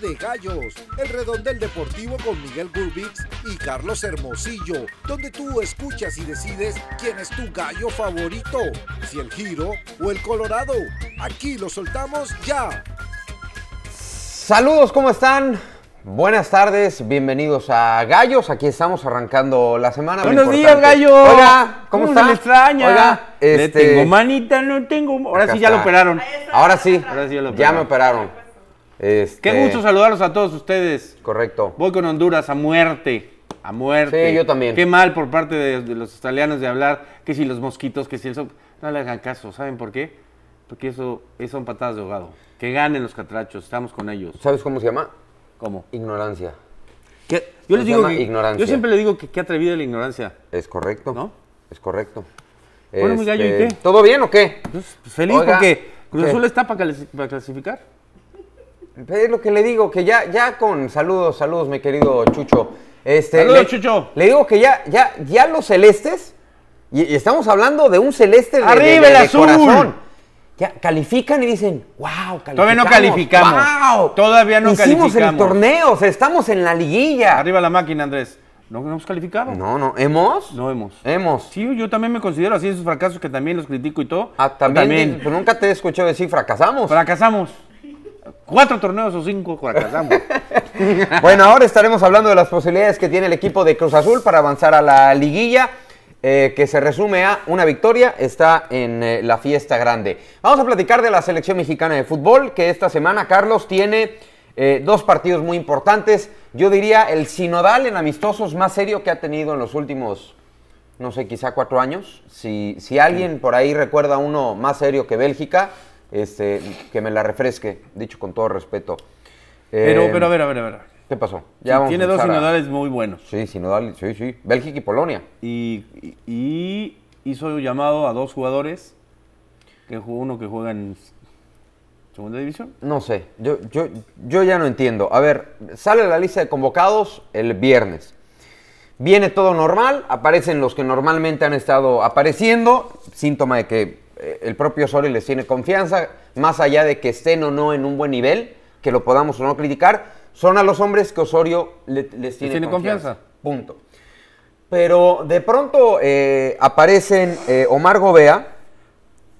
De Gallos, el redondel deportivo con Miguel Gurbix y Carlos Hermosillo, donde tú escuchas y decides quién es tu gallo favorito, si el giro o el colorado. Aquí lo soltamos ya. Saludos, ¿cómo están? Buenas tardes, bienvenidos a Gallos. Aquí estamos arrancando la semana. Buenos días, gallo. Oiga, ¿cómo, se está? le extraña? Oiga, Le este, tengo manita, no tengo. Ahora Acá sí ya lo operaron. Ahora sí, Ahora sí ya lo ya operaron. me operaron. Este, Qué gusto saludarlos a todos ustedes. Correcto. Voy con Honduras a muerte. A muerte. Sí, yo también. Qué mal por parte de, de los australianos de hablar que si los mosquitos, que si eso. No le hagan caso. ¿Saben por qué? Porque eso, eso son patadas de ahogado. Que ganen los catrachos. Estamos con ellos. ¿Sabes cómo se llama? ¿Cómo? Ignorancia. ¿Qué? Yo les digo que, ignorancia. Yo siempre le digo que qué atrevida la ignorancia. Es correcto. ¿No? Es correcto. Bueno, mi gallo, ¿y Este, qué? ¿Todo bien o qué? Pues, feliz Oiga, porque Cruz. Azul está para clasificar. Es lo que le digo, que ya, ya con saludos, saludos, mi querido Chucho. Este, Saludos, le- Chucho. Le digo que ya, ya, ya los celestes, y, y estamos hablando de un celeste de, ¡Arriba de- el de azul! corazón. Ya califican y dicen, wow, calificamos. Todavía no calificamos. ¡Wow! Todavía no Hicimos el calificamos. torneo, o sea, estamos en la liguilla. Arriba la máquina, Andrés. ¿No no hemos calificado? No, no, ¿hemos? No hemos. Hemos. Sí, yo también me considero así esos fracasos que también los critico y todo. Ah, también, pues nunca te he escuchado decir fracasamos. Fracasamos. Cuatro torneos o cinco fracasamos. Bueno, ahora estaremos hablando de las posibilidades que tiene el equipo de Cruz Azul para avanzar a la liguilla, eh, que se resume a una victoria, está en eh, la fiesta grande. Vamos a platicar de la selección mexicana de fútbol, que esta semana, Carlos, tiene eh, dos partidos muy importantes. Yo diría el sinodal en amistosos más serio que ha tenido en los últimos, no sé, quizá cuatro años. Si, si alguien por ahí recuerda uno más serio que Bélgica, este, que me la refresque, dicho con todo respeto. Pero, Eh, pero, a ver, a ver, a ver. ¿Qué pasó? Sí, vamos a tiene dos a- sinodales muy buenos. Sí, sinodal, sí, sí. Bélgica y Polonia. Y, y- y hizo llamado a dos jugadores. Que uno que juega en segunda división. No sé, yo, yo, yo ya no entiendo. A ver, sale la lista de convocados el viernes. Viene todo normal, aparecen los que normalmente han estado apareciendo, síntoma de que el propio Osorio les tiene confianza, más allá de que estén o no en un buen nivel, que lo podamos o no criticar, son a los hombres que Osorio le- les tiene, tiene confianza. Punto. Pero de pronto eh, aparecen eh, Omar Gobea,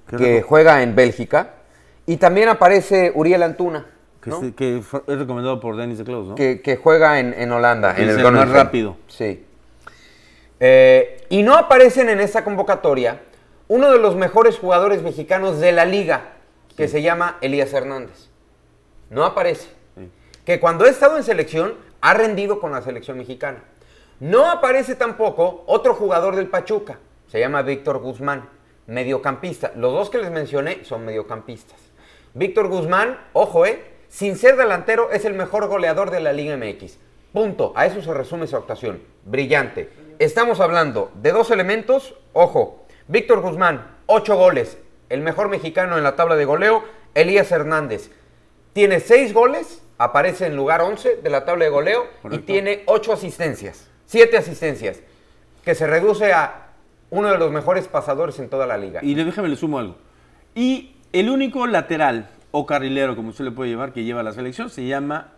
que rico. juega en Bélgica, y también aparece Uriel Antuna, Que, ¿no? se- que fue- es recomendado por Dennis de Klaus, ¿no? que, que juega en, en Holanda, Que en es el el más rápido. Sí. Eh, y no aparecen en esta convocatoria uno de los mejores jugadores mexicanos de la liga, que se llama Elías Hernández. No aparece. Sí. Que cuando ha estado en selección, ha rendido con la selección mexicana. No aparece tampoco otro jugador del Pachuca, se llama Víctor Guzmán, mediocampista. Los dos que les mencioné son mediocampistas. Víctor Guzmán, ojo, eh, sin ser delantero, es el mejor goleador de la Liga MX. Punto. A eso se resume su actuación. Brillante. Estamos hablando de dos elementos, ojo. Víctor Guzmán, ocho goles, el mejor mexicano en la tabla de goleo. Elías Hernández, tiene seis goles, aparece en lugar 11 de la tabla de goleo y tiene ocho asistencias, siete asistencias, que se reduce a uno de los mejores pasadores en toda la liga. Y déjame le sumo algo. Y el único lateral o carrilero, como usted le puede llevar, que lleva la selección, se llama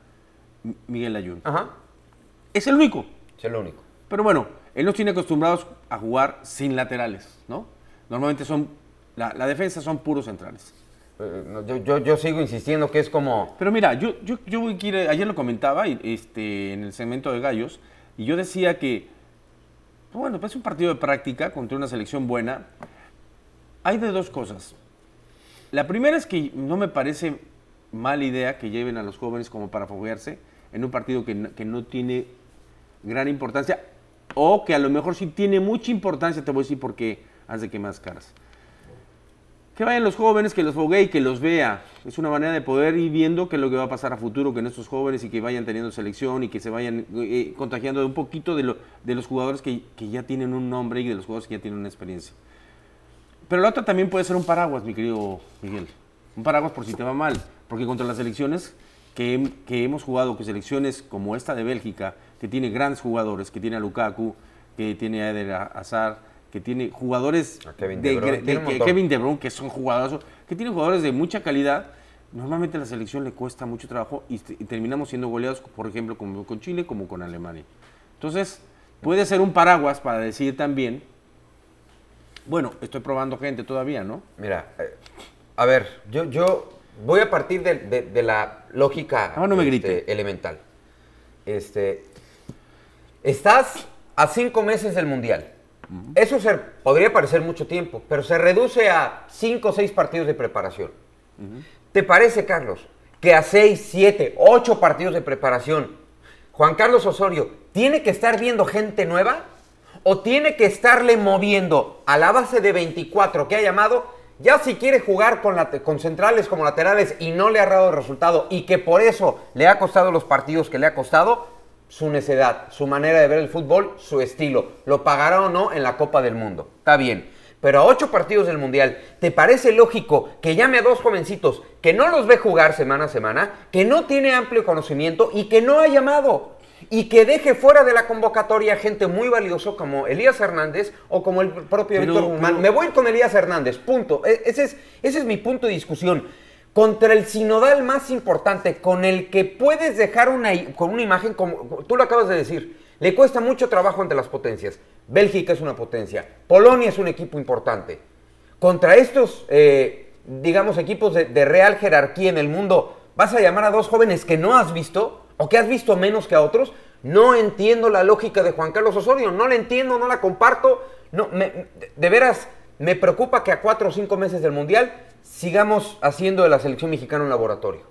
Miguel Ayun. Ajá, Es el único. es el único. Pero bueno, él nos tiene acostumbrados a jugar sin laterales, ¿no? Normalmente son, la, la defensa son puros centrales. Eh, yo, yo- yo sigo insistiendo que es como... Pero mira, yo, yo, yo voy a ir- ayer lo comentaba este, en el segmento de Gallos, y yo decía que, bueno, pues es un partido de práctica contra una selección buena. Hay de dos cosas. La primera es que no me parece mala idea que lleven a los jóvenes como para foguearse en un partido que no tiene gran importancia o que a lo mejor sí tiene mucha importancia, te voy a decir por qué, de que más caras. Que vayan los jóvenes, que los foguee y que los vea. Es una manera de poder ir viendo qué es lo que va a pasar a futuro con estos jóvenes y que vayan teniendo selección y que se vayan eh, contagiando un poquito de, lo- de los jugadores que, que ya tienen un nombre y de los jugadores que ya tienen una experiencia. Pero la otra también puede ser un paraguas, mi querido Miguel. Un paraguas por si te va mal. Porque contra las selecciones que, que hemos jugado, que selecciones como esta de Bélgica, que tiene grandes jugadores, que tiene a Lukaku, que tiene a Eder Hazard, que tiene jugadores A Kevin De de, tiene de- que- montón. Kevin De Bruyne, que son jugadores, que tienen jugadores de mucha calidad, normalmente a la selección le cuesta mucho trabajo y, y terminamos siendo goleados, por ejemplo, como con Chile, como con Alemania. Entonces, puede ser un paraguas para decir también, bueno, estoy probando gente todavía, ¿no? Mira, eh, a ver, yo, yo voy a partir de, de- de la lógica Ah, no me este, elemental. Este, estás a cinco meses del Mundial. Eso se, podría parecer mucho tiempo, pero se reduce a cinco o seis partidos de preparación. ¿Te parece, Carlos, que a seis, siete, ocho partidos de preparación, Juan Carlos Osorio tiene que estar viendo gente nueva? ¿O tiene que estarle moviendo a la base de 24 que ha llamado? Ya si quiere jugar con, centrales como laterales y no le ha dado resultado y que por eso le ha costado los partidos que le ha costado, su necedad, su manera de ver el fútbol, su estilo. Lo pagará o no en la Copa del Mundo. Está bien. Pero a ocho partidos del Mundial, ¿te parece lógico que llame a dos jovencitos que no los ve jugar semana a semana, que no tiene amplio conocimiento y que no ha llamado? Y que deje fuera de la convocatoria gente muy valioso como Elías Hernández o como el propio Víctor Guzmán. Me voy con Elías Hernández, punto. E- Ese es, ese es mi punto de discusión. Contra el sinodal más importante, con el que puedes dejar una, con una imagen, como tú lo acabas de decir, le cuesta mucho trabajo ante las potencias. Bélgica es una potencia, Polonia es un equipo importante. Contra estos, eh, digamos, equipos de, de real jerarquía en el mundo, ¿vas a llamar a dos jóvenes que no has visto o que has visto menos que a otros? No entiendo la lógica de Juan Carlos Osorio, no la entiendo, no la comparto. No, me- de- veras, me preocupa que a cuatro o cinco meses del Mundial sigamos haciendo de la selección mexicana un laboratorio.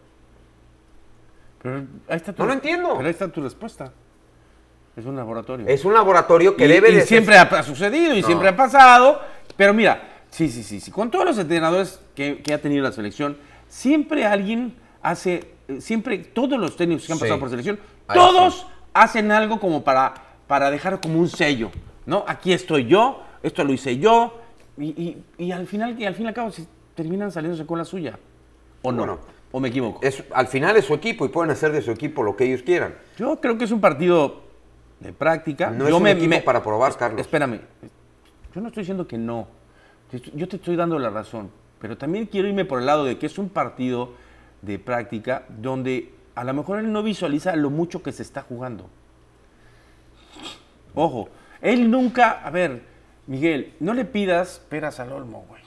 Pero ahí está tu, No lo entiendo. Pero ahí está tu respuesta. Es un laboratorio. Es un laboratorio que y, debe y de siempre ha, ha sucedido y No. siempre ha pasado. Pero mira, sí, sí, sí, sí. Con todos los entrenadores que, que ha tenido la selección, siempre alguien hace, siempre todos los técnicos que han Sí. pasado por selección, Ahí todos sí. hacen algo como para, para dejar como un sello, ¿no? Aquí estoy yo, esto lo hice yo, y, y- y al final, y al fin y al cabo, si terminan saliéndose con la suya. ¿O no? Bueno, ¿O me equivoco? es- al final es su equipo y pueden hacer de su equipo lo que ellos quieran. Yo creo que es un partido de práctica. No yo es un equipo para probar, Carlos. Espérame. Yo no estoy diciendo que no. Yo te estoy dando la razón. Pero también quiero irme por el lado de que es un partido de práctica donde a lo mejor él no visualiza lo mucho que se está jugando. Ojo, él nunca. A ver, Miguel, no le pidas peras al olmo, güey.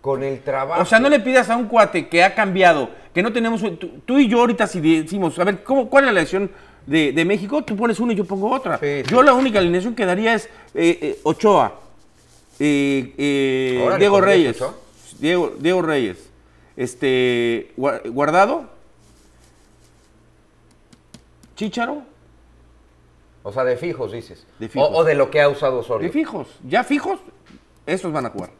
Con el trabajo. O sea, no le pidas a un cuate que ha cambiado, que no tenemos. Tú, tú y yo ahorita, si decimos, a ver, ¿cómo, ¿cuál es la elección de, de México? Tú pones una y yo pongo otra. Sí, sí. Yo la única alineación que daría es eh, eh, Ochoa, eh, Diego ¿pondrías Reyes. Diego, Diego Reyes. Este. Gua- Guardado. Chícharo. O sea, de fijos, dices. De fijos. O, o de lo que ha usado Osorio. De fijos. Ya fijos, esos van a jugar.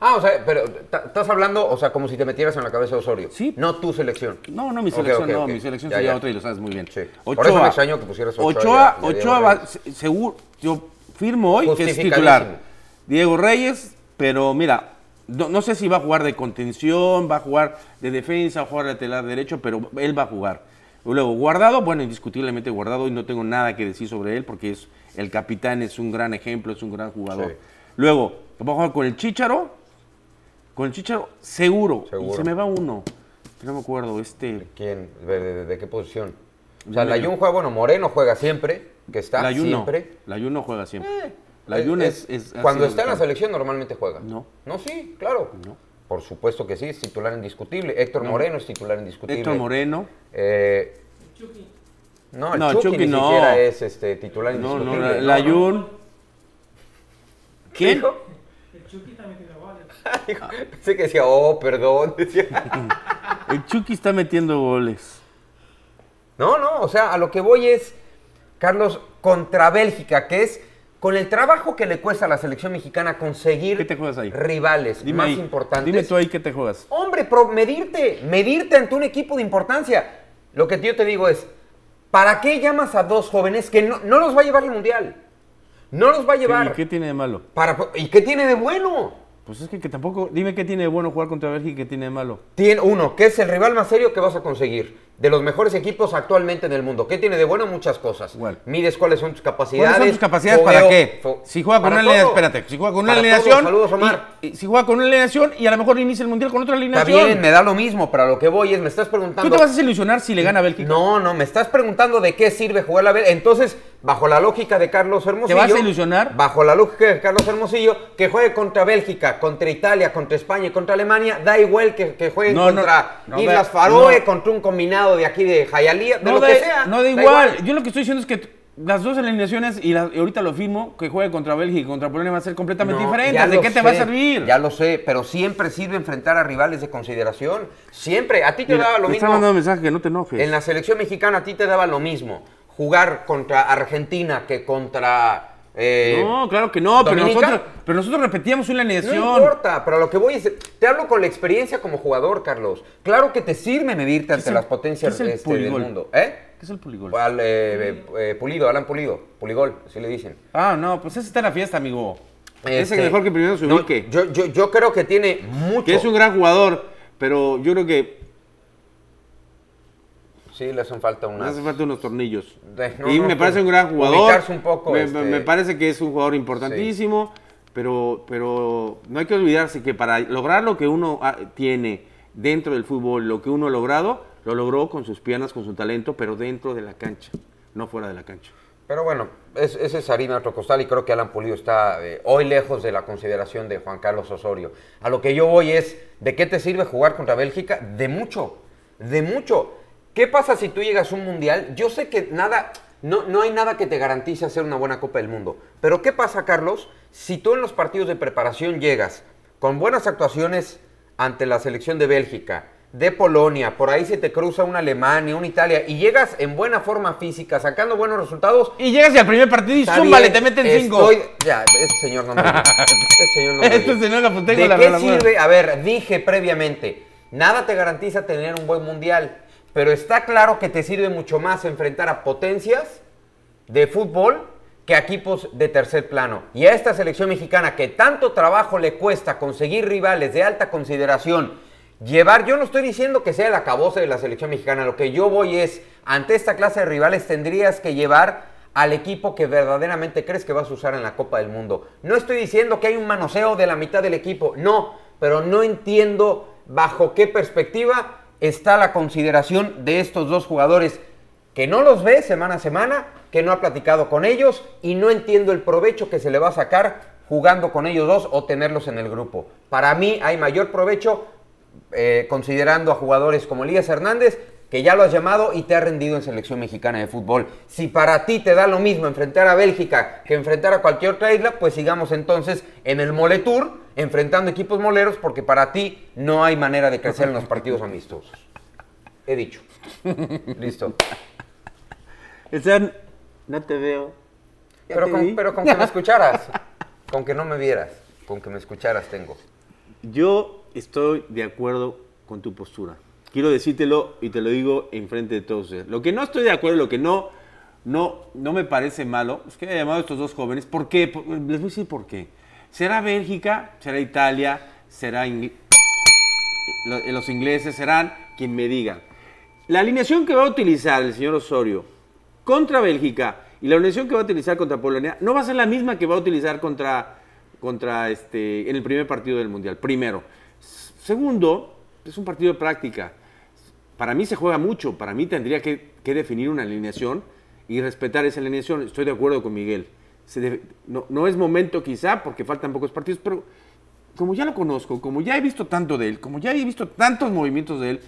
Ah, o sea, pero estás hablando, o sea, como si te metieras en la cabeza de Osorio. Sí. No tu selección. No, no, mi selección no, mi selección Ya, sería ya. otra y lo sabes muy bien. Sí. Por eso me extrañó que pusieras Ochoa Ochoa, Ochoa va- seguro, yo firmo hoy que es titular. Diego Reyes, pero mira, no, no sé si va a jugar de contención, va a jugar de defensa, va a jugar lateral derecho, pero él va a jugar. Luego, Guardado, bueno, indiscutiblemente Guardado, y no tengo nada que decir sobre él porque es el capitán, es un gran ejemplo, es un gran jugador. Sí. Luego, va a jugar con el Chícharo, con el Chícharo seguro, Seguro. y se me va uno, no me acuerdo, este... ¿Quién? ¿De, de- de qué posición? O sea. Layun juega, bueno, Moreno juega siempre, que está La Jun no. siempre. La Jun no juega siempre. La Eh, Jun es- es, es- ha Cuando está en la selección normalmente juega. No. No, sí, claro. No. Por supuesto que sí, es titular indiscutible. Héctor Moreno es titular indiscutible. Héctor Moreno. Eh, no, el No, Chucky, Chucky ni no. siquiera es este, titular No, indiscutible. no, la, la no. Jun. ¿Quién? ¿Dijo? Dijo- Pensé que decía, oh, perdón. El Chucky está metiendo goles. No, no, o sea, a lo que voy es, Carlos, contra Bélgica, que es con el trabajo que le cuesta a la selección mexicana conseguir rivales Dime más ahí. importantes. Dime tú ahí qué te juegas. Hombre, pro- medirte, medirte ante un equipo de importancia. Lo que yo te digo es, ¿para qué llamas a dos jóvenes que no, no los va a llevar al Mundial? No los va a llevar. ¿Y qué tiene de malo? Para, ¿Y qué tiene de bueno? Pues es que, que tampoco. Dime qué tiene de bueno jugar contra Bélgica y qué tiene de malo. Tiene uno, que es el rival más serio que vas a conseguir. De los mejores equipos actualmente en el mundo. ¿Qué tiene de bueno? Muchas cosas. Igual. Mides cuáles son tus capacidades. ¿Cuáles son tus capacidades para qué? Si juega con una alineación, espérate, si juega con una alineación. Saludos, Omar. y- y si juega con una alineación y a lo mejor inicia el mundial con otra Está alineación. bien, me da lo mismo, pero a lo que voy es, me estás preguntando... ¿Tú te vas a ilusionar si le gana a Bélgica? No, no, me estás preguntando de qué sirve jugar la Bélgica. Entonces, bajo la lógica de Carlos Hermosillo... vas a ilusionar? Bajo la lógica de Carlos Hermosillo, que juegue contra Bélgica, contra Italia, contra España y contra Alemania, da igual que, que juegue No, no, contra no, Islas Faroe, contra un combinado de aquí de Jayalía, de No lo da, que sea. no da igual. Yo lo que estoy diciendo es que las dos alineaciones, y, la- y ahorita lo firmo, que juegue contra Bélgica y contra Polonia va a ser completamente No, diferente. ¿De qué te va a servir? Ya lo sé, pero siempre sirve enfrentar a rivales de consideración. Siempre. A ti te Mira, daba lo me está mismo. mandando un mensaje que no te enojes. En la selección mexicana a ti te daba lo mismo. Jugar contra Argentina que contra. Eh, no, claro que no, pero nosotros, pero nosotros repetíamos una No alineación. importa, pero lo que voy es. Te hablo con la experiencia como jugador, Carlos. Claro que te sirve medirte ante el- las potencias qué es el este, del mundo. ¿Eh? ¿Qué es el puligol? Al, eh, eh, Pulido, Alan Pulido. Puligol, así le dicen. Ah, no, pues ese está en la fiesta, amigo. Este, ese es mejor que primero se no, ubique. yo, yo, yo creo que tiene mucho. que es un gran jugador, pero yo creo que Sí, le hacen falta le unas. hace falta unos tornillos. De- no, y no, me parece un gran jugador. un poco, me, este- me parece que es un jugador importantísimo, pero, pero no hay que olvidarse que para lograr lo que uno ah, tiene dentro del fútbol, lo que uno ha logrado, lo logró con sus piernas, con su talento, pero dentro de la cancha, no fuera de la cancha. Pero bueno, es- ese es harina otro costal y creo que Alan Pulido está eh, hoy lejos de la consideración de Juan Carlos Osorio. A lo que yo voy es, ¿de qué te sirve jugar contra Bélgica? De mucho, de mucho. ¿Qué pasa si tú llegas a un mundial? Yo sé que nada, no, no hay nada que te garantice hacer una buena Copa del Mundo. Pero ¿qué pasa, Carlos, si tú en los partidos de preparación llegas con buenas actuaciones ante la selección de Bélgica, de Polonia, por ahí se te cruza una Alemania, una Italia, y llegas en buena forma física, sacando buenos resultados, Y llegas y al primer partido y zúmbale, te meten cinco. estoy- Ya, este señor no me. Este señor no me Este señor la ¿De la qué sirve? A ver, dije previamente, nada te garantiza tener un buen mundial, pero está claro que te sirve mucho más enfrentar a potencias de fútbol que a equipos de tercer plano. Y a esta selección mexicana que tanto trabajo le cuesta conseguir rivales de alta consideración, llevar, yo no estoy diciendo que sea el acabose de la selección mexicana, lo que yo voy es, ante esta clase de rivales tendrías que llevar al equipo que verdaderamente crees que vas a usar en la Copa del Mundo. No estoy diciendo que hay un manoseo de la mitad del equipo, no, pero no entiendo bajo qué perspectiva está la consideración de estos dos jugadores que no los ve semana a semana, que no ha platicado con ellos y no entiendo el provecho que se le va a sacar jugando con ellos dos o tenerlos en el grupo. Para mí hay mayor provecho eh, considerando a jugadores como Elías Hernández, que ya lo has llamado y te ha rendido en selección mexicana de fútbol. Si para ti te da lo mismo enfrentar a Bélgica que enfrentar a cualquier otra isla, pues sigamos entonces en el Moletour, enfrentando equipos moleros, porque para ti no hay manera de crecer en los partidos amistosos. He dicho. Listo. Están, no te veo. Ya Pero te con, pero con que me escucharas, con que no me vieras, con que me escucharas tengo. Yo estoy de acuerdo con tu postura. Quiero decírtelo y te lo digo enfrente de todos ustedes. Lo que no estoy de acuerdo, lo que no, no, no me parece malo, es que haya llamado a estos dos jóvenes. ¿Por qué? Por- Les voy a decir por qué. ¿Será Bélgica? ¿Será Italia? ¿Será Ingl- lo- los ingleses? ¿Serán quien me diga? La alineación que va a utilizar el señor Osorio contra Bélgica y la alineación que va a utilizar contra Polonia no va a ser la misma que va a utilizar contra, contra este, en el primer partido del Mundial. Primero. Segundo, es un partido de práctica. Para mí se juega mucho. Para mí tendría que definir una alineación y respetar esa alineación. Estoy de acuerdo con Miguel. No, no es momento quizá porque faltan pocos partidos, pero como ya lo conozco, como ya he visto tanto de él, como ya he visto tantos movimientos de él,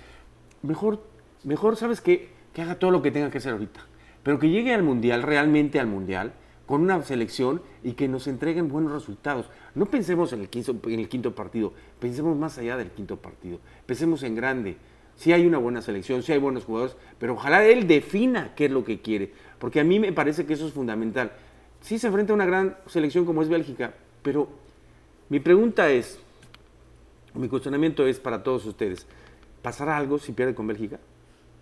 mejor, mejor ¿sabes? Que haga todo lo que tenga que hacer ahorita. Pero que llegue al Mundial, realmente al Mundial, con una selección y que nos entreguen buenos resultados. No pensemos en el, quinto, en el quinto partido, pensemos más allá del quinto partido. Pensemos en grande. Sí hay una buena selección, sí hay buenos jugadores, pero ojalá él defina qué es lo que quiere. Porque a mí me parece que eso es fundamental. Sí se enfrenta a una gran selección como es Bélgica, pero mi pregunta es, mi cuestionamiento es para todos ustedes, ¿pasará algo si pierde con Bélgica?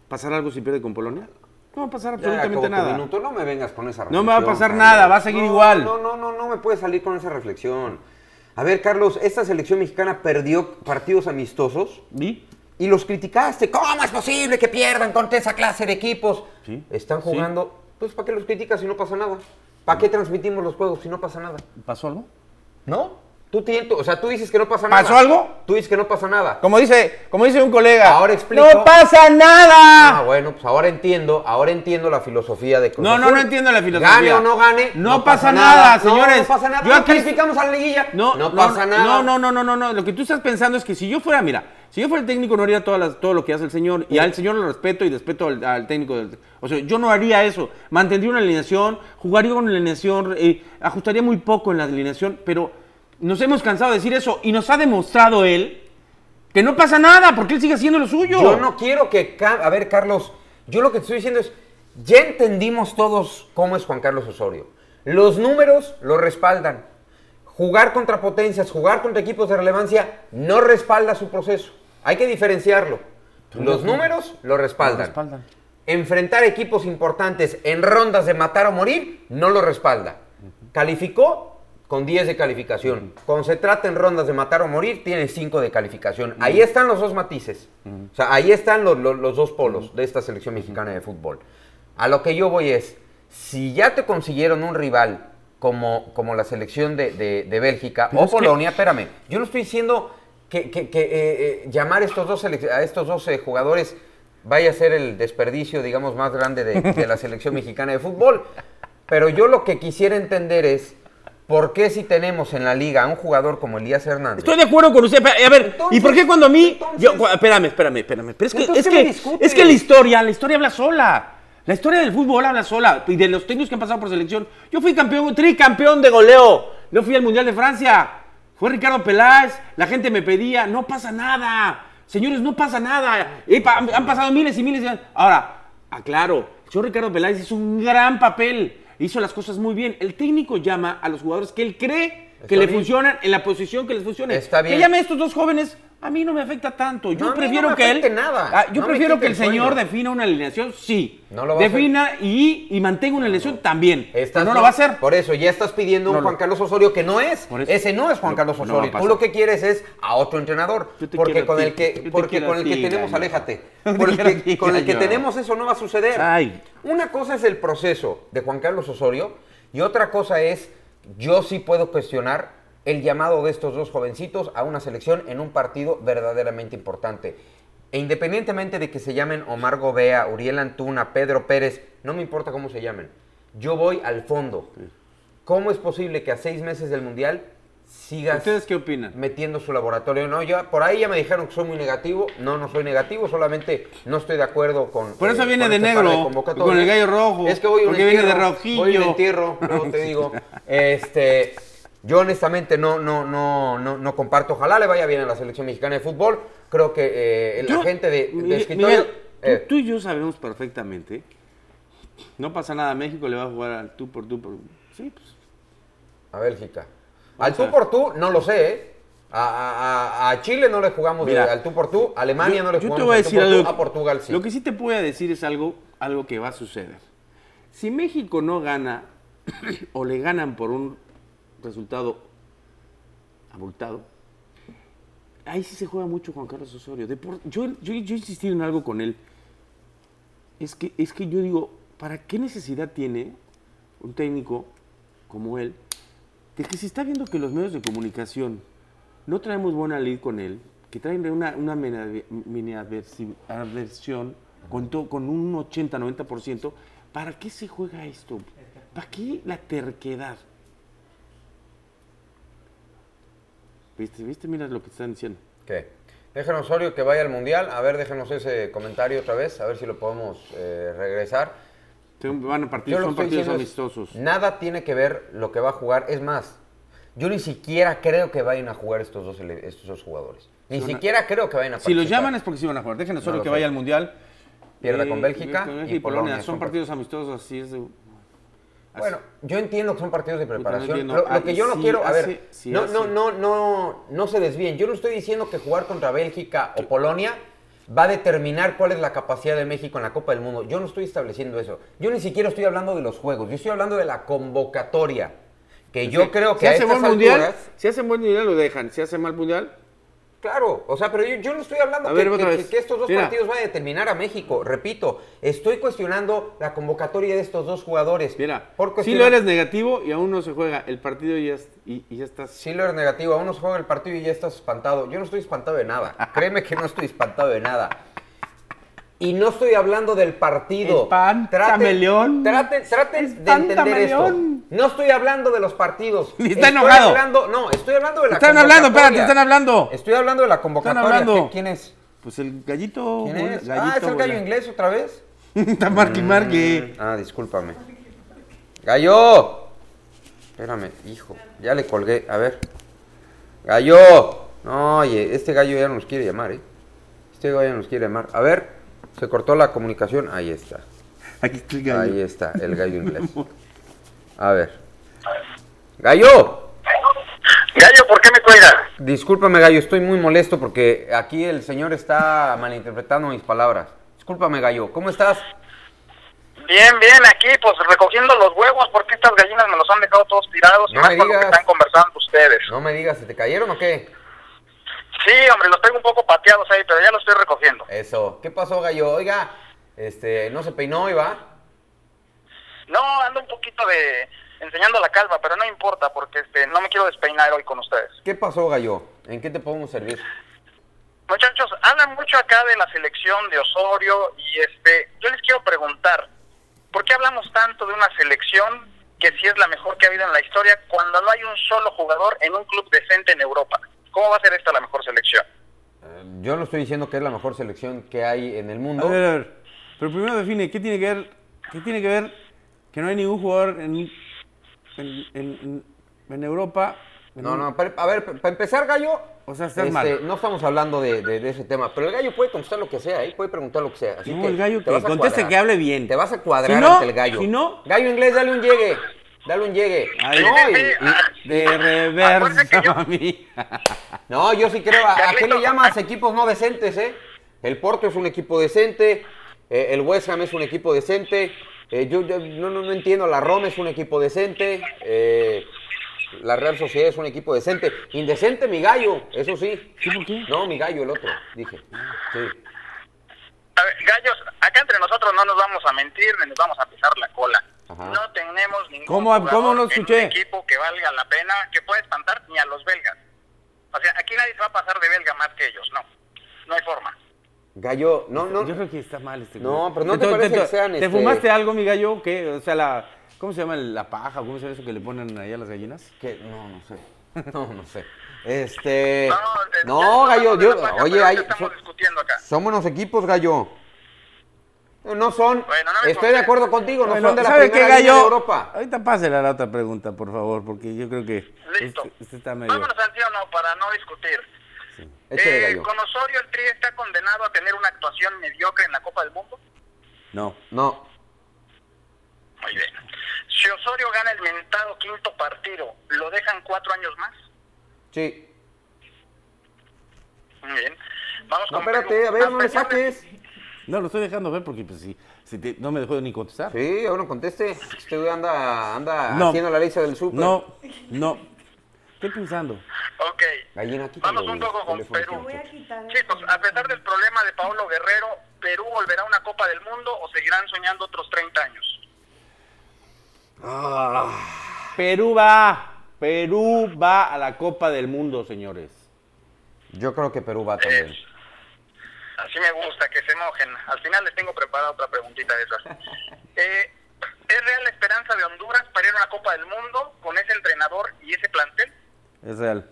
¿Pasará algo si pierde con Polonia? No va a pasar absolutamente nada. minuto, no me vengas con esa No me va a reflexión, pasar Carlos. nada, va a seguir No, igual. No, no, no, no me puedes salir con esa reflexión. A ver, Carlos, esta selección mexicana perdió partidos amistosos ¿Y? y los criticaste. ¿Cómo es posible que pierdan contra esa clase de equipos? Sí, Están sí. jugando. Pues, ¿para qué los criticas si no pasa nada? ¿Para qué transmitimos los juegos si no pasa nada? ¿Pasó algo? ¿No? Tú tiento, o sea, tú dices que no pasa nada. ¿Pasó algo? Tú dices que no pasa nada. Como dice, como dice un colega. Ahora explico. ¡No pasa nada! Ah, bueno, pues ahora entiendo, ahora entiendo la filosofía de Cruz No, no, no entiendo la filosofía. Gane o no gane. No pasa nada, señores. No, no pasa nada. Yo No aquí- calificamos a la liguilla. No, no, pasa nada. No, no, no, no, no, no. Lo que tú estás pensando es que si yo fuera, mira, si yo fuera el técnico no haría todas las- todo lo que hace el señor y al señor lo respeto y respeto al, al técnico. del- o sea, yo no haría eso. Mantendría una alineación, jugaría con una alineación, eh, ajustaría muy poco en la alineación, pero nos hemos cansado de decir eso y nos ha demostrado él que no pasa nada porque él sigue haciendo lo suyo. Yo no quiero que. A ver, Carlos, yo lo que te estoy diciendo es. Ya entendimos todos cómo es Juan Carlos Osorio. Los números lo respaldan. Jugar contra potencias, jugar contra equipos de relevancia, no respalda su proceso. Hay que diferenciarlo. Los números lo respaldan. Lo respaldan. Enfrentar equipos importantes en rondas de matar o morir, no lo respalda. Calificó con 10 de calificación. Cuando se trata en rondas de matar o morir, tiene 5 de calificación. Ahí están los dos matices. O sea, ahí están los, los- los dos polos de esta selección mexicana de fútbol. A lo que yo voy es, si ya te consiguieron un rival como, como la selección de, de- de Bélgica Pero o es que- Polonia, espérame, yo no estoy diciendo que, que- que, eh, eh, llamar estos dos a estos dos eh, jugadores vaya a ser el desperdicio, digamos, más grande de, de la selección mexicana de fútbol. Pero yo lo que quisiera entender es por qué si tenemos en la liga a un jugador como Elías Hernández. Estoy de acuerdo con usted. A ver, ¿y por qué cuando a mí... entonces- yo- espérame, espérame, espérame. Pero es que, Entonces, es, ¿qué me que, es que la historia, la historia habla sola. La historia del fútbol habla sola. Y de los técnicos que han pasado por selección. Yo fui campeón, tricampeón de goleo. No fui al Mundial de Francia. Fue Ricardo Peláez. La gente me pedía, no pasa nada. Señores, no pasa nada. Han pasado miles y miles de años. Ahora, aclaro, el señor Ricardo Peláez hizo un gran papel. Hizo las cosas muy bien. El técnico llama a los jugadores que él cree que le bien. funcionan en la posición que les funcione. Está bien. Que llame a estos dos jóvenes, a mí no me afecta tanto. Yo No, prefiero no me que él. nada. Ah, yo No prefiero que el señor defina una alineación, sí. No lo va a defina y, y mantenga una alineación también. Estás- no lo va a hacer. Por eso, ya estás pidiendo un. Juan Carlos Osorio que no es. Ese no es Juan Carlos Osorio. Tú lo que quieres es a otro entrenador. Porque con el que, porque con el que tenemos, aléjate. Porque con el que tenemos eso no va a suceder. Una cosa es el proceso de Juan Carlos Osorio y otra cosa es, yo sí puedo cuestionar el llamado de estos dos jovencitos a una selección en un partido verdaderamente importante. E independientemente de que se llamen Omar Gobea, Uriel Antuna, Pedro Pérez, no me importa cómo se llamen. Yo voy al fondo. ¿Cómo es posible que a seis meses del Mundial sigas ¿Ustedes qué opinan? metiendo su laboratorio? No, ya por ahí ya me dijeron que soy muy negativo. No, no soy negativo, solamente no estoy de acuerdo con. Por eso eh, viene de este negro, de con el gallo rojo, Es que voy porque viene de rojillo. Voy un entierro, luego te digo. Este, yo honestamente no, no, no, no, no comparto. Ojalá le vaya bien a la selección mexicana de fútbol. Creo que eh, la Yo- gente de, de escritorio. Miguel, tú, eh, tú y yo sabemos perfectamente. No pasa nada, México le va a jugar al tú por tú. Por... Sí, pues. A Bélgica. Al tú por tú, no lo sé, ¿eh? A, a- Chile no le jugamos Mira, al tú por tú, a Alemania Yo- no le yo jugamos te voy a al tú decir tú, algo. a Portugal sí. Lo que sí te voy a decir es algo, algo que va a suceder. Si México no gana o le ganan por un resultado abultado, ahí sí se juega mucho Juan Carlos Osorio. De por- yo, yo, yo insistí en algo con él. Es que, es que yo digo, ¿para qué necesidad tiene un técnico como él de que se está viendo que los medios de comunicación no traemos buena lid con él, que traen una, una mini, mini aversi- aversión con, to- con un 80-90%, ¿para qué se juega esto? ¿Para qué la terquedad? ¿Viste? ¿Viste? Mira lo que están diciendo. ¿Qué? Déjenos Osorio que vaya al Mundial. A ver, déjenos ese comentario otra vez, a ver si lo podemos eh, regresar. Van a lo son que partidos amistosos. Nada tiene que ver lo que va a jugar. Es más, yo ni siquiera creo que vayan a jugar estos dos, estos dos jugadores. Ni una- siquiera creo que vayan a Si los participar. llaman es porque sí van a jugar. Déjenos solo lo que vaya al Mundial. Pierda con Bélgica y Polonia, Son son partidos amistosos, así es. de- Bueno, yo entiendo que son partidos de preparación. Lo, lo Ah, que yo no sí quiero, a hace- ver, sí no, hace. no, no, no, no se desvíen. Yo no estoy diciendo que jugar contra Bélgica o Polonia va a determinar cuál es la capacidad de México en la Copa del Mundo. Yo no estoy estableciendo eso. Yo ni siquiera estoy hablando de los juegos. Yo estoy hablando de la convocatoria. Que yo creo que si a hace estas buen mundial, alturas- si hace buen mundial lo dejan. Si hace mal mundial, Claro, o sea, pero yo, yo no estoy hablando que, ver, que- estos dos Mira. partidos vayan a determinar a México. Repito, estoy cuestionando la convocatoria de estos dos jugadores. Mira, si lo eres negativo y aún no se juega el partido y ya, y, y ya estás... Sí lo eres negativo, aún no se juega el partido y ya estás espantado. Yo no estoy espantado de nada. Créeme que no estoy espantado de nada. Y no estoy hablando del partido. Espántameleón. Traten, traten de entender esto. No estoy hablando de los partidos. Ni está Estoy enojado. hablando- no, estoy hablando de la Están hablando, espérate, convocatoria. están hablando. Estoy hablando de la convocatoria. hablando. ¿Qué- ¿Quién es? Pues el gallito... ¿Quién es? gallito ah, ¿es el gallo bola. inglés otra vez? Está marque y marque. Ah, discúlpame. ¡Gallo! Espérame, hijo. Ya le colgué. A ver. ¡Gallo! No, oye, este gallo ya no nos quiere llamar, ¿eh? Este gallo ya nos quiere llamar. A ver, se cortó la comunicación. Ahí está. Aquí está el gallo. Ahí está, el gallo inglés. A ver. ¡Gallo! Gallo, ¿por qué me cuelgas? Discúlpame, gallo, estoy muy molesto porque aquí el señor está malinterpretando mis palabras. Discúlpame, gallo. ¿Cómo estás? Bien, bien, aquí pues recogiendo los huevos porque estas gallinas me los han dejado todos tirados y No más me lo que digas. están conversando ustedes. No me digas, ¿se te cayeron o qué? Sí, hombre, los tengo un poco pateados ahí, pero ya los estoy recogiendo. Eso. ¿Qué pasó, gallo? Oiga, este, no se peinó y va. No, ando un poquito de enseñando la calva, pero no importa porque este no me quiero despeinar hoy con ustedes. ¿Qué pasó, gallo? ¿En qué te podemos servir? Muchachos, hablan mucho acá de la selección de Osorio y este, yo les quiero preguntar, ¿por qué hablamos tanto de una selección que sí es la mejor que ha habido en la historia cuando no hay un solo jugador en un club decente en Europa? ¿Cómo va a ser esta la mejor selección? Eh, yo no estoy diciendo que es la mejor selección que hay en el mundo. A ver, a ver. Pero primero define, ¿qué tiene que ver, qué tiene que, ver que no hay ningún jugador en, en, en- en Europa? en No, un- no, para- a ver, para empezar, gallo. O sea, estás este, mal. No estamos hablando de, de- de ese tema, pero el gallo puede contestar lo que sea, ¿eh? puede preguntar lo que sea. Así No, que el gallo te que conteste, cuadrar. que hable bien. Te vas a cuadrar Si no, ante el gallo. si no- Gallo inglés, dale un llegue. Dale un llegue. Ay, no, sí, y- sí, y- ah, De yo- reversa, mami. no, yo sí creo. ¿A, a qué le llamas equipos no decentes, eh? El Porto es un equipo decente. eh, el West Ham es un equipo decente. eh, yo yo no, no, no entiendo. La Roma es un equipo decente. eh, la Real Sociedad es un equipo decente. Indecente, mi gallo, eso sí. ¿Sí, por qué? No, mi gallo, el otro, dije. Sí. A ver, gallos, acá entre nosotros no nos vamos a mentir ni nos vamos a pisar la cola. Ajá. No tenemos ningún ¿Cómo- cómo no en escuché? un equipo que valga la pena, que pueda espantar ni a los belgas. O sea, aquí nadie se va a pasar de belga más que ellos, no. No hay forma. Gallo, no, no. Yo creo que está mal este No, pero ¿no te parece que sean, ¿Te este- fumaste algo, mi gallo? ¿Qué? O sea, la... ¿Cómo se llama la paja? ¿Cómo se llama eso que le ponen ahí a las gallinas? que- No, no sé. No, no sé. Este. No, eh, No, gallo, yo. paja, Oye, hay. ¿qué estamos son- discutiendo acá. Son buenos equipos, gallo. No son. Bueno, no me Estoy de acuerdo contigo, no Bueno, son de la ¿sabe qué, primera línea gallo? de Europa. Ahorita pásela a la otra pregunta, por favor, porque yo creo que Listo. este, este está medio... Vámonos al sí o no para no discutir. Eh. ¿Con Osorio el Tri está condenado a tener una actuación mediocre en la Copa del Mundo? No. No. Muy bien. Si Osorio gana el mentado quinto partido, ¿lo dejan cuatro años más? Sí. Muy bien. Vamos No, con espérate, Perú. a ver, no de- saques. No, lo estoy dejando ver porque pues, si, si te- no me dejó ni contestar. Sí, ahora conteste. Este güey anda, anda No. haciendo la lista del súper. No, no. Estoy pensando. Ok. Gallina, Vamos un poco con teléfono, Perú. Te voy a Chicos, a pesar del problema de Paulo Guerrero, ¿Perú volverá a una Copa del Mundo o seguirán soñando otros 30 años? Perú va. Perú va a la Copa del Mundo, señores. Yo creo que Perú va también. Es- así me gusta, que se mojen. Al final les tengo preparada otra preguntita de esas. Eh, ¿Es real la esperanza de Honduras para ir a una Copa del Mundo con ese entrenador y ese plantel? Es real.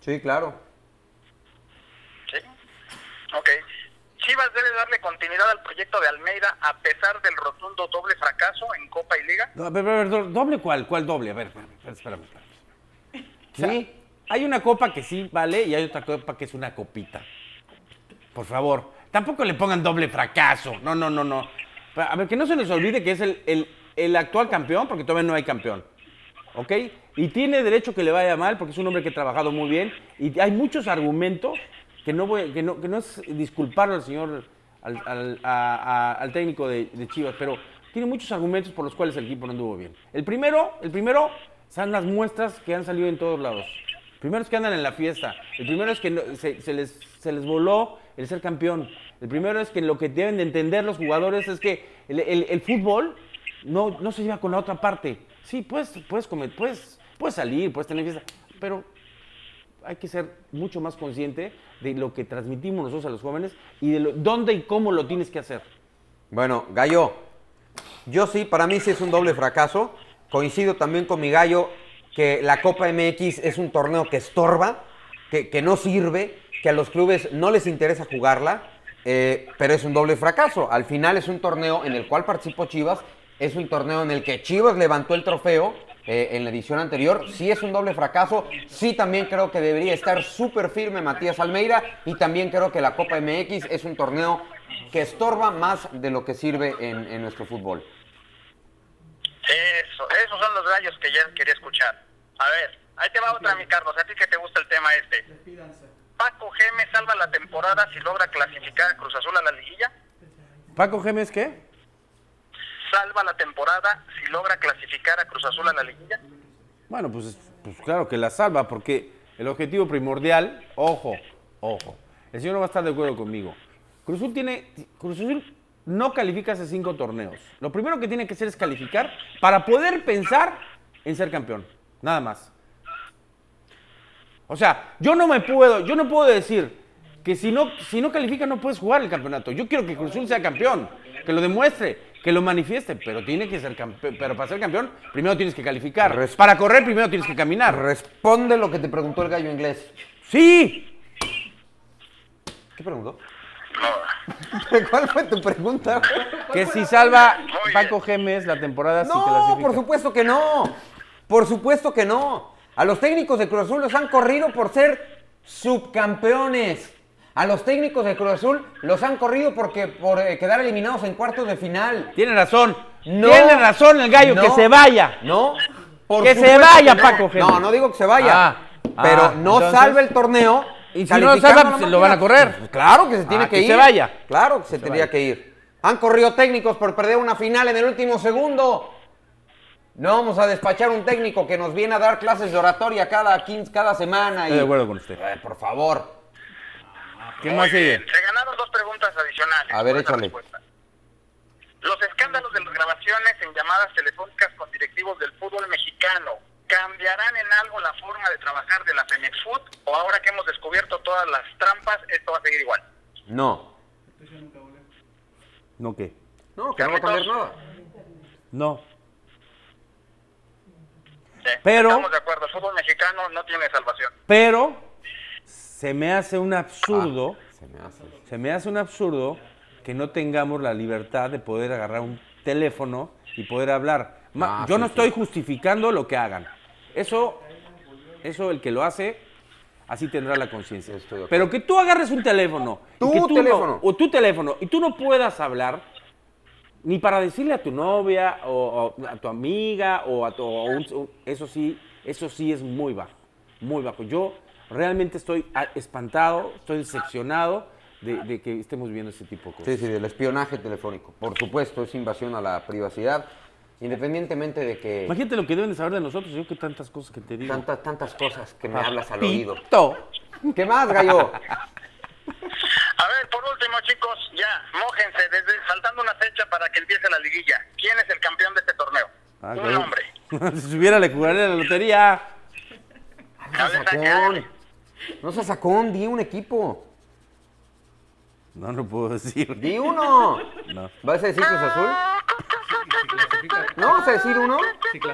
Sí, claro. Sí. Ok. ¿Chivas debe darle continuidad al proyecto de Almeida a pesar del rotundo doble fracaso en Copa y Liga? No, a ver, a ver, do- ¿doble cuál? ¿Cuál doble? A ver, espérame, espérame. espérame. O sea, Sí. hay una copa que sí vale y hay otra copa que es una copita. Por favor, tampoco le pongan doble fracaso. No, no, no, no. A ver, que no se les olvide que es el, el- el actual campeón, porque todavía no hay campeón. ¿Ok? Y tiene derecho que le vaya mal, porque es un hombre que ha trabajado muy bien. Y hay muchos argumentos que no, voy, que no, que no es disculparlo al señor, al, al- a- a- al técnico de, de Chivas, pero tiene muchos argumentos por los cuales el equipo no anduvo bien. El primero, el primero son las muestras que han salido en todos lados. primero es que andan en la fiesta. El primero es que no- se, se les, se les voló el ser campeón. El primero es que lo que deben de entender los jugadores es que el, fútbol no, no se lleva con la otra parte. Sí, puedes, puedes, comer, puedes, puedes salir, puedes tener fiesta, pero hay que ser mucho más consciente de lo que transmitimos nosotros a los jóvenes y de dónde y cómo lo tienes que hacer. Bueno, Gallo, yo sí, para mí sí es un doble fracaso. Coincido también con mi Gallo que la Copa MX es un torneo que estorba, que, que no sirve, que a los clubes no les interesa jugarla, eh, pero es un doble fracaso. Al final es un torneo en el cual participó Chivas, es un torneo en el que Chivas levantó el trofeo eh, en la edición anterior. Sí es un doble fracaso, sí también creo que debería estar súper firme Matías Almeida y también creo que la Copa MX es un torneo que estorba más de lo que sirve en, en nuestro fútbol. Eso, esos son los gallos que ya quería escuchar. A ver, ahí te va otra, mi Carlos. A ti que te gusta el tema este. Paco Geme salva la temporada si logra clasificar a Cruz Azul a la liguilla. Paco Gemes, ¿qué? Salva la temporada si logra clasificar a Cruz Azul a la liguilla. Bueno, pues, pues claro que la salva, porque el objetivo primordial, ojo, ojo, el señor no va a estar de acuerdo conmigo. Cruz Azul tiene, Cruz Azul no califica hace cinco torneos. Lo primero que tiene que hacer es calificar para poder pensar en ser campeón, nada más. O sea, yo no me puedo, yo no puedo decir que si no, si no califica no puedes jugar el campeonato. Yo quiero que Cruz Azul sea campeón, que lo demuestre, que lo manifieste, pero tiene que ser campeón. Pero para ser campeón, primero tienes que calificar. Res- Para correr, primero tienes que caminar. Responde lo que te preguntó el gallo inglés. Sí. ¿Qué preguntó? No. ¿Cuál fue tu pregunta? Que si salva Paco Gemes la temporada si No, por supuesto que no. Por supuesto que no. A los técnicos de Cruz Azul los han corrido por ser subcampeones. A los técnicos de Cruz Azul los han corrido porque por eh, quedar eliminados en cuartos de final. Tiene razón. No. Tiene razón el gallo, No. que se vaya. No. por Que se vaya, no. Paco. No, no digo que se vaya. Ah, pero ah, no entonces- salva el torneo. Y si no lo salva, pues, lo van a correr. Pues Claro que se tiene Ah, que, que ir. se vaya. Claro que se, tendría vaya. que ir. Han corrido técnicos por perder una final en el último segundo. No vamos a despachar un técnico que nos viene a dar clases de oratoria cada 15, cada semana. Y... Estoy de acuerdo con usted. Eh, por favor. ¿Qué Muy más sigue? Se ganaron dos preguntas adicionales. A ver, échale. respuesta. Los escándalos de las grabaciones en llamadas telefónicas con directivos del fútbol mexicano cambiarán en algo la forma de trabajar de la Femex Food o ahora que hemos descubierto todas las trampas, esto va a seguir igual. No. ¿No qué? No, que no va a cambiar nada. No. Sí, Pero- Estamos de acuerdo, el fútbol mexicano no tiene salvación. Pero se me hace un absurdo, Se me hace. se me hace un absurdo que no tengamos la libertad de poder agarrar un teléfono y poder hablar. Ma- Ah, Yo sí, no sí. estoy justificando lo que hagan. Eso, eso el que lo hace, así tendrá la conciencia. Pero que tú agarres un teléfono, y Tu que tú no- teléfono. o tu teléfono, y tú no puedas hablar, ni para decirle a tu novia, o, o a tu amiga, o a tu, o un- eso sí, eso sí es muy bajo, muy bajo. Yo realmente estoy espantado, estoy decepcionado de, de que estemos viendo ese tipo de cosas. Sí, sí, del espionaje telefónico. Por supuesto, es invasión a la privacidad. Independientemente de que Imagínate lo que deben de saber de nosotros, yo que tantas cosas que te digo. tantas, tantas cosas que me hablas al oído. ¿Qué más, gallo? A ver, por último, chicos, ya, mójense, desde, faltando una fecha para que empiece la liguilla. ¿Quién es el campeón de este torneo? Ah, Un claro. nombre. si supiera le jugaría la lotería. No seas sacón. No seas sacón, di un equipo. No, no puedo decir. Di uno. No. ¿Vas a decir Cruz Azul? ¿No vas a decir uno?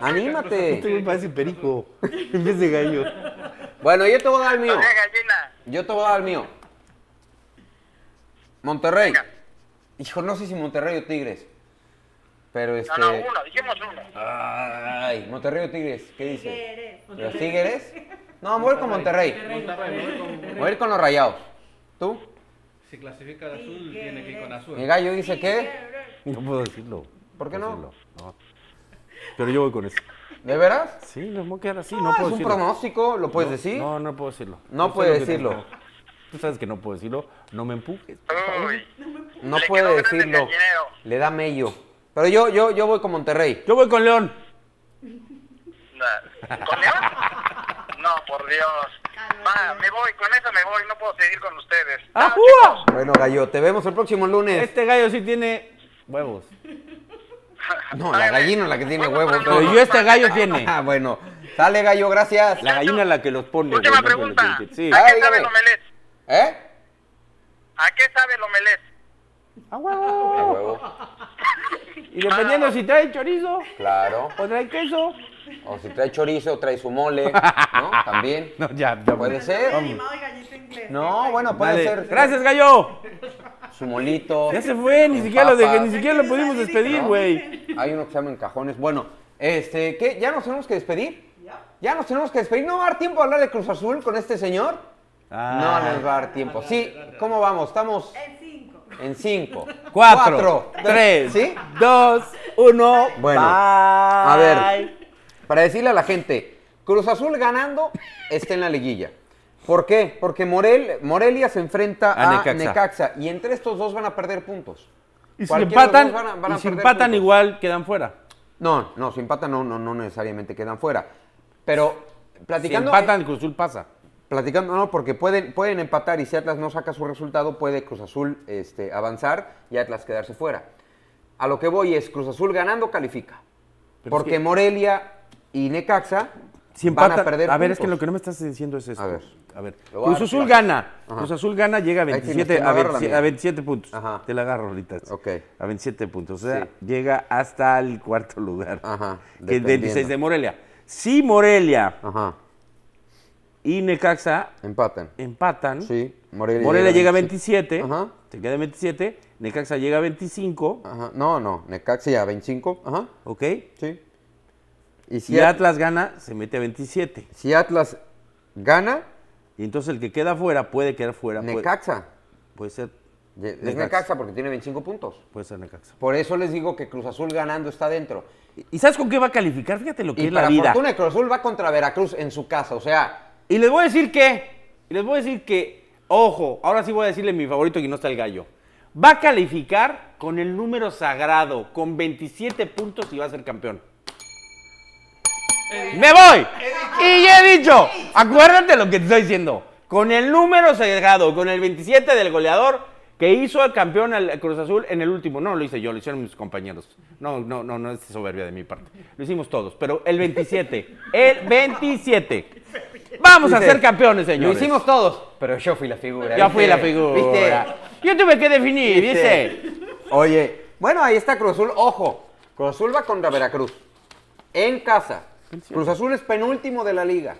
Anímate. Este güey parece perico en vez de gallo. Bueno, yo te voy a dar el mío. Yo te voy a dar el mío. Monterrey. Venga. Hijo, no sé si Monterrey o Tigres. Pero este. No, no, uno, dijimos uno. Ay, Monterrey o Tigres, ¿qué dices? ¿Los Tigres? No, voy con Monterrey. Voy a ir con los rayados. ¿Tú? Si clasifica el azul, tiene que ir con azul. Mi gallo dice que. No puedo decirlo. ¿Por qué no? decirlo, no. Pero yo voy con eso. ¿De veras? Sí, nos vamos a quedar así, No, no es puedo un decirlo. pronóstico, ¿lo puedes No, decir? No, no puedo decirlo. No Yo sé puede lo que decirlo. Tú sabes que no puedo decirlo. No me empujes. Uy. No Le puede decirlo. Le da mello. Pero yo, yo, yo voy con Monterrey. Yo voy con León. ¿Con León? No, por Dios. Va, me voy, con eso me voy, no puedo seguir con ustedes. ¡Ah, chicos. Bueno, Gallo, te vemos el próximo lunes. Este gallo sí tiene huevos. No, la gallina es la que tiene huevos. Pero yo este gallo tiene. Ah, bueno. Sale, Gallo, gracias. La gallina es la que los pone. Última güey, pregunta. Sí. ¿A qué sabe el omelette? ¿Eh? ¿A qué sabe el omelette? ¡A A huevo! huevo. Y dependiendo si trae chorizo Claro. o trae queso. O si trae chorizo, trae su mole, ¿no? También. No, ya, ya. Puede ser. No, bueno, puede ser. Gracias, gallo. Su molito. Ya se fue, ni siquiera lo, dejé, papas. ni siquiera lo pudimos despedir, ¿no? güey. Hay uno que se llama en cajones. Bueno, este, ¿qué? ¿Ya nos tenemos que despedir? ¿Ya nos tenemos que despedir? ¿No va a dar tiempo a hablar de Cruz Azul con este señor? Ah. No les va a dar tiempo. Sí, ¿cómo vamos? Estamos En cinco. en cinco. Cuatro, tres, ¿Sí? dos, uno. Bueno, bye. a ver. Para decirle a la gente, Cruz Azul ganando está en la liguilla. ¿Por qué? Porque Morel, Morelia se enfrenta A a, Necaxa. Necaxa. y entre estos dos van a perder puntos. Y si empatan, van a- van a y si empatan puntos. igual, quedan fuera. No, no, si empatan no, no, no necesariamente quedan fuera. Pero Si platicando, empatan, Cruz Azul pasa. Platicando no, porque pueden, pueden empatar y si Atlas no saca su resultado, puede Cruz Azul este, avanzar y Atlas quedarse fuera. A lo que voy es, Cruz Azul ganando califica. Pero porque es que- Morelia y Necaxa Si van empatan, a perder ver, es que lo que no me estás diciendo es esto. A ver. A a Cruz Azul gana. Ajá. Cruz Azul gana, llega a Ahí tienes 27, que a, agarrar la 27 mía. a 27 puntos. Ajá. Te la agarro ahorita. Ok. A 27 puntos. O sea, Sí. llega hasta el cuarto lugar. Ajá, Que es dependiendo. 26 de Morelia. Si Morelia Ajá, y Necaxa empatan. empatan, Sí, Morelia, Morelia llega a 27. 27, Ajá. se queda en 27, Necaxa llega a 25, Ajá, no, no, Necaxa ya 25. Ajá, ¿ok? sí. Y si, Si At- Atlas gana, se mete a 27. si Atlas gana, Y entonces el que queda fuera puede quedar fuera. Necaxa. Puede, ser, Es Necaxa. Necaxa porque tiene 25 puntos. puede ser Necaxa. Por eso les digo que Cruz Azul ganando está dentro. ¿Y sabes con qué va a calificar? Fíjate lo que Y es la vida. fortuna Cruz Azul va contra Veracruz en su casa. O sea, Y les voy a decir que, y les voy a decir que, ojo, ahora sí voy a decirle mi favorito que no está el gallo. Va a calificar con el número sagrado, con 27 puntos y va a ser campeón. ¡Me voy! Y ya he dicho, acuérdate lo que te estoy diciendo. Con el número sagrado, con el 27 del goleador que hizo al campeón al Cruz Azul en el último. No lo hice yo, lo hicieron mis compañeros. No, no, no, no es soberbia de mi parte. Lo hicimos todos, pero el 27. El 27. Vamos a ser campeones, lo señores. hicimos todos, pero yo fui la figura. Yo ¿viste? fui la figura. ¿Viste? Yo tuve que definir, ¿Viste? dice. Oye, bueno, ahí está Cruz Azul. Ojo, Cruz Azul va contra Veracruz. En casa. Cruz Azul es penúltimo de la liga.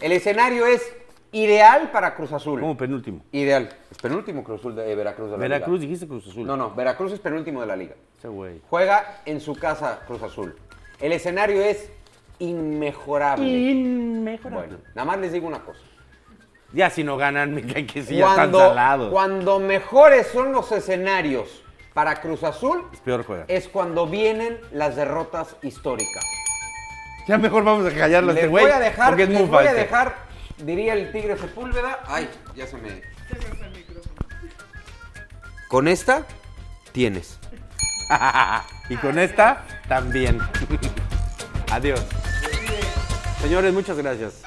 El escenario es ideal para Cruz Azul. Como penúltimo. Ideal. Es penúltimo Cruz Azul de Veracruz de la Veracruz, liga. dijiste Cruz Azul. No, no, Veracruz es penúltimo de la liga. Ese güey. Juega en su casa Cruz Azul. El escenario es inmejorable. Inmejorable. Bueno, nada más les digo una cosa. Ya si no ganan, me cae que sí, ya están Cuando, salados. cuando mejores son los escenarios para Cruz Azul, Es peor juega. es cuando vienen las derrotas históricas. Ya mejor vamos a callarlo a Les este güey. voy a dejar, porque es les muy voy a dejar, diría el Tigre Sepúlveda. Ay, ya se me. Con esta tienes. y con esta también. Adiós. Señores, muchas gracias.